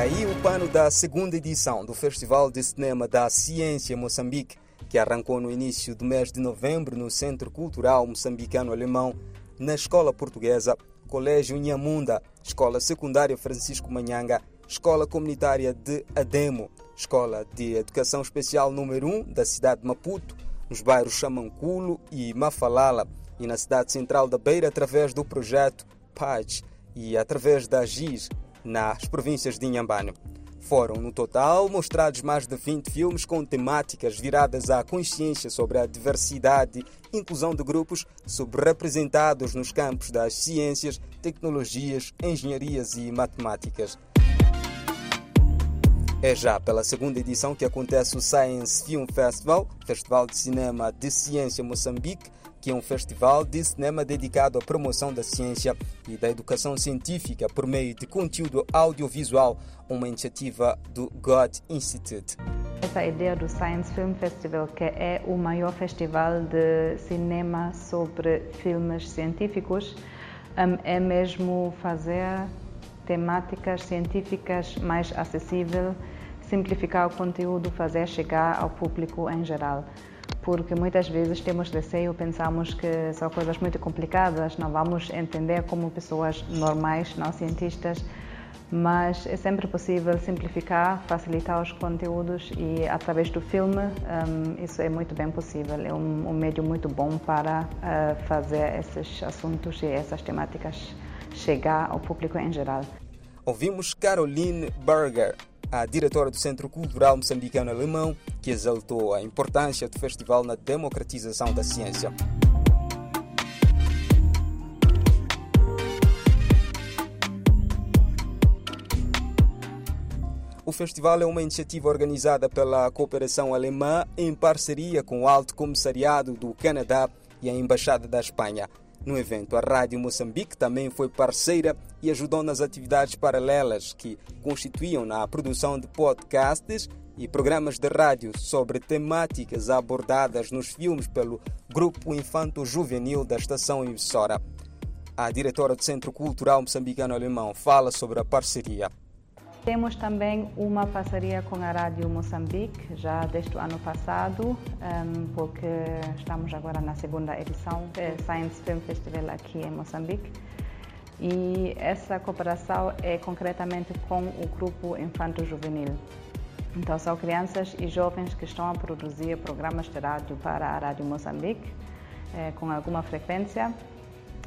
aí o pano da segunda edição do Festival de Cinema da Ciência Moçambique, que arrancou no início do mês de novembro no Centro Cultural Moçambicano-Alemão, na Escola Portuguesa, Colégio Inhamunda, Escola Secundária Francisco Manhanga, Escola Comunitária de Ademo, Escola de Educação Especial número 1 da cidade de Maputo, nos bairros Chamanculo e Mafalala, e na cidade central da Beira através do projeto PAG e através da GIS nas províncias de Inhambane. Foram, no total, mostrados mais de 20 filmes com temáticas viradas à consciência sobre a diversidade e inclusão de grupos subrepresentados nos campos das ciências, tecnologias, engenharias e matemáticas. É já pela segunda edição que acontece o Science Film Festival, Festival de Cinema de Ciência Moçambique, que é um festival de cinema dedicado à promoção da ciência e da educação científica por meio de conteúdo audiovisual, uma iniciativa do God Institute. Essa ideia do Science Film Festival, que é o maior festival de cinema sobre filmes científicos, hum, é mesmo fazer temáticas científicas mais acessível, simplificar o conteúdo, fazer chegar ao público em geral porque muitas vezes temos receio, pensamos que são coisas muito complicadas, não vamos entender como pessoas normais, não cientistas, mas é sempre possível simplificar, facilitar os conteúdos e através do filme um, isso é muito bem possível. É um, um muito bom para uh, fazer esses assuntos e essas temáticas chegar ao público em geral. Ouvimos Caroline Berger, a diretora do Centro Cultural Moçambicano Alemão, que exaltou a importância do festival na democratização da ciência. O festival é uma iniciativa organizada pela Cooperação Alemã em parceria com o Alto Comissariado do Canadá e a Embaixada da Espanha. No evento, a Rádio Moçambique também foi parceira e ajudou nas atividades paralelas que constituíam na produção de podcasts e programas de rádio sobre temáticas abordadas nos filmes pelo Grupo Infanto Juvenil da estação emissora. A diretora do Centro Cultural Moçambicano Alemão fala sobre a parceria. Temos também uma parceria com a Rádio Moçambique, já desde o ano passado, ehm, porque estamos agora na segunda edição do Science Film Festival aqui em Moçambique. E essa cooperação é concretamente com o grupo Infanto Juvenil. Então, são crianças e jovens que estão a produzir programas de rádio para a Rádio Moçambique, eh, com alguma frequência.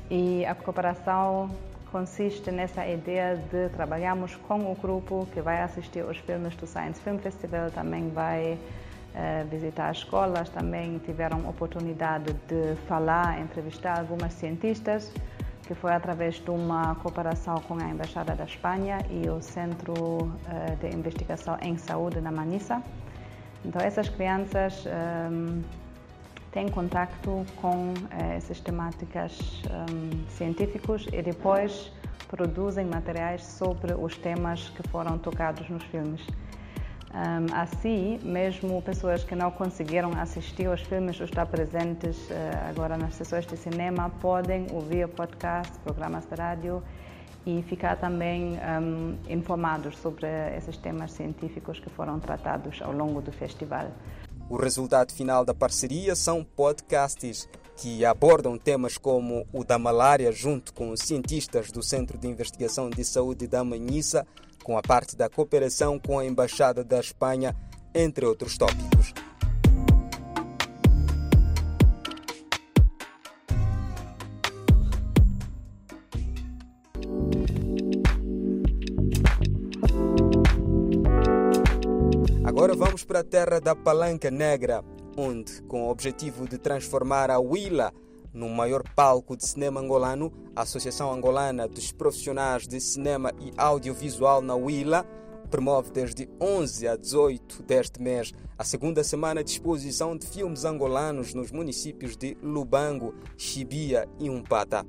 E a cooperação consiste nessa ideia de trabalharmos com o grupo que vai assistir os filmes do Science Film Festival, também vai uh, visitar escolas, também tiveram oportunidade de falar, entrevistar algumas cientistas, que foi através de uma cooperação com a Embaixada da Espanha e o Centro uh, de Investigação em Saúde na Manissa. Então essas crianças um, ehm, têm contato com eh, essas temáticas um, científicos e depois produzem materiais sobre os temas que foram tocados nos filmes. Um, assim, mesmo pessoas que não conseguiram assistir aos filmes ou estar presentes uh, agora nas sessões de cinema podem ouvir podcast, programas de rádio e ficar também um, informados sobre esses temas científicos que foram tratados ao longo do festival. O resultado final da parceria são podcasts que abordam temas como o da malária junto com cientistas do Centro de Investigação de Saúde da Manhissa, com a parte da cooperação com a Embaixada da Espanha, entre outros tópicos. Agora vamos para a terra da Palanca Negra, onde, com o objetivo de transformar a Huila no maior palco de cinema angolano, a Associação Angolana dos Profissionais de Cinema e Audiovisual na Huila promove desde 11 a 18 deste mês a segunda semana de exposição de filmes angolanos nos municípios de Lubango, Chibia e Umpata.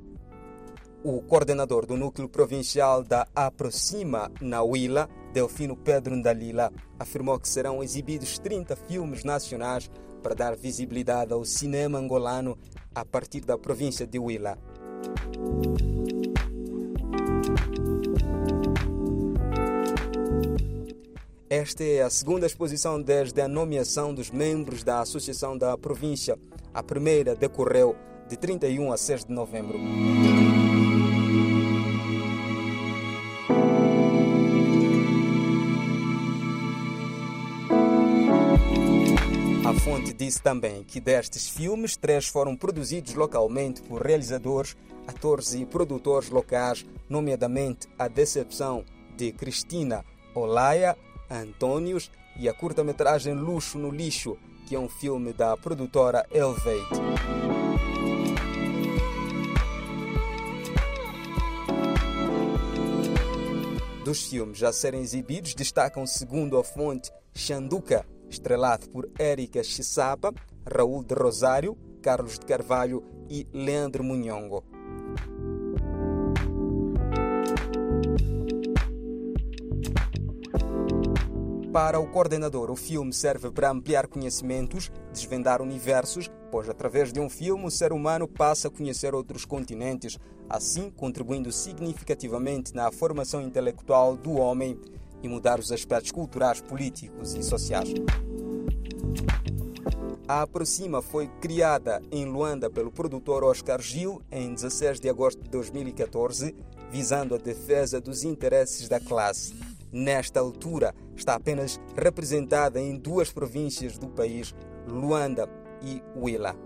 O coordenador do núcleo provincial da Aproxima, na Huila, Delfino Pedro Ndalila, afirmou que serão exibidos 30 filmes nacionais para dar visibilidade ao cinema angolano a partir da província de Huila. Esta é a segunda exposição desde a nomeação dos membros da Associação da Província. A primeira decorreu de 31 a 6 de novembro. Fonte disse também que destes filmes, três foram produzidos localmente por realizadores, atores e produtores locais, nomeadamente A Decepção de Cristina Olaya Antônios e a curta-metragem Luxo no Lixo, que é um filme da produtora Elevate. Dos filmes a serem exibidos, destacam, segundo a fonte, Xanduca, estrelado por Érica Chisapa, Raul de Rosário, Carlos de Carvalho e Leandro Munhongo. Para o coordenador, o filme serve para ampliar conhecimentos, desvendar universos, pois através de um filme o ser humano passa a conhecer outros continentes, assim contribuindo significativamente na formação intelectual do homem e mudar os aspectos culturais, políticos e sociais. A Aproxima foi criada em Luanda pelo produtor Oscar Gil em 16 de agosto de 2014, visando a defesa dos interesses da classe nesta altura, está apenas representada em duas províncias do país, Luanda e Huila.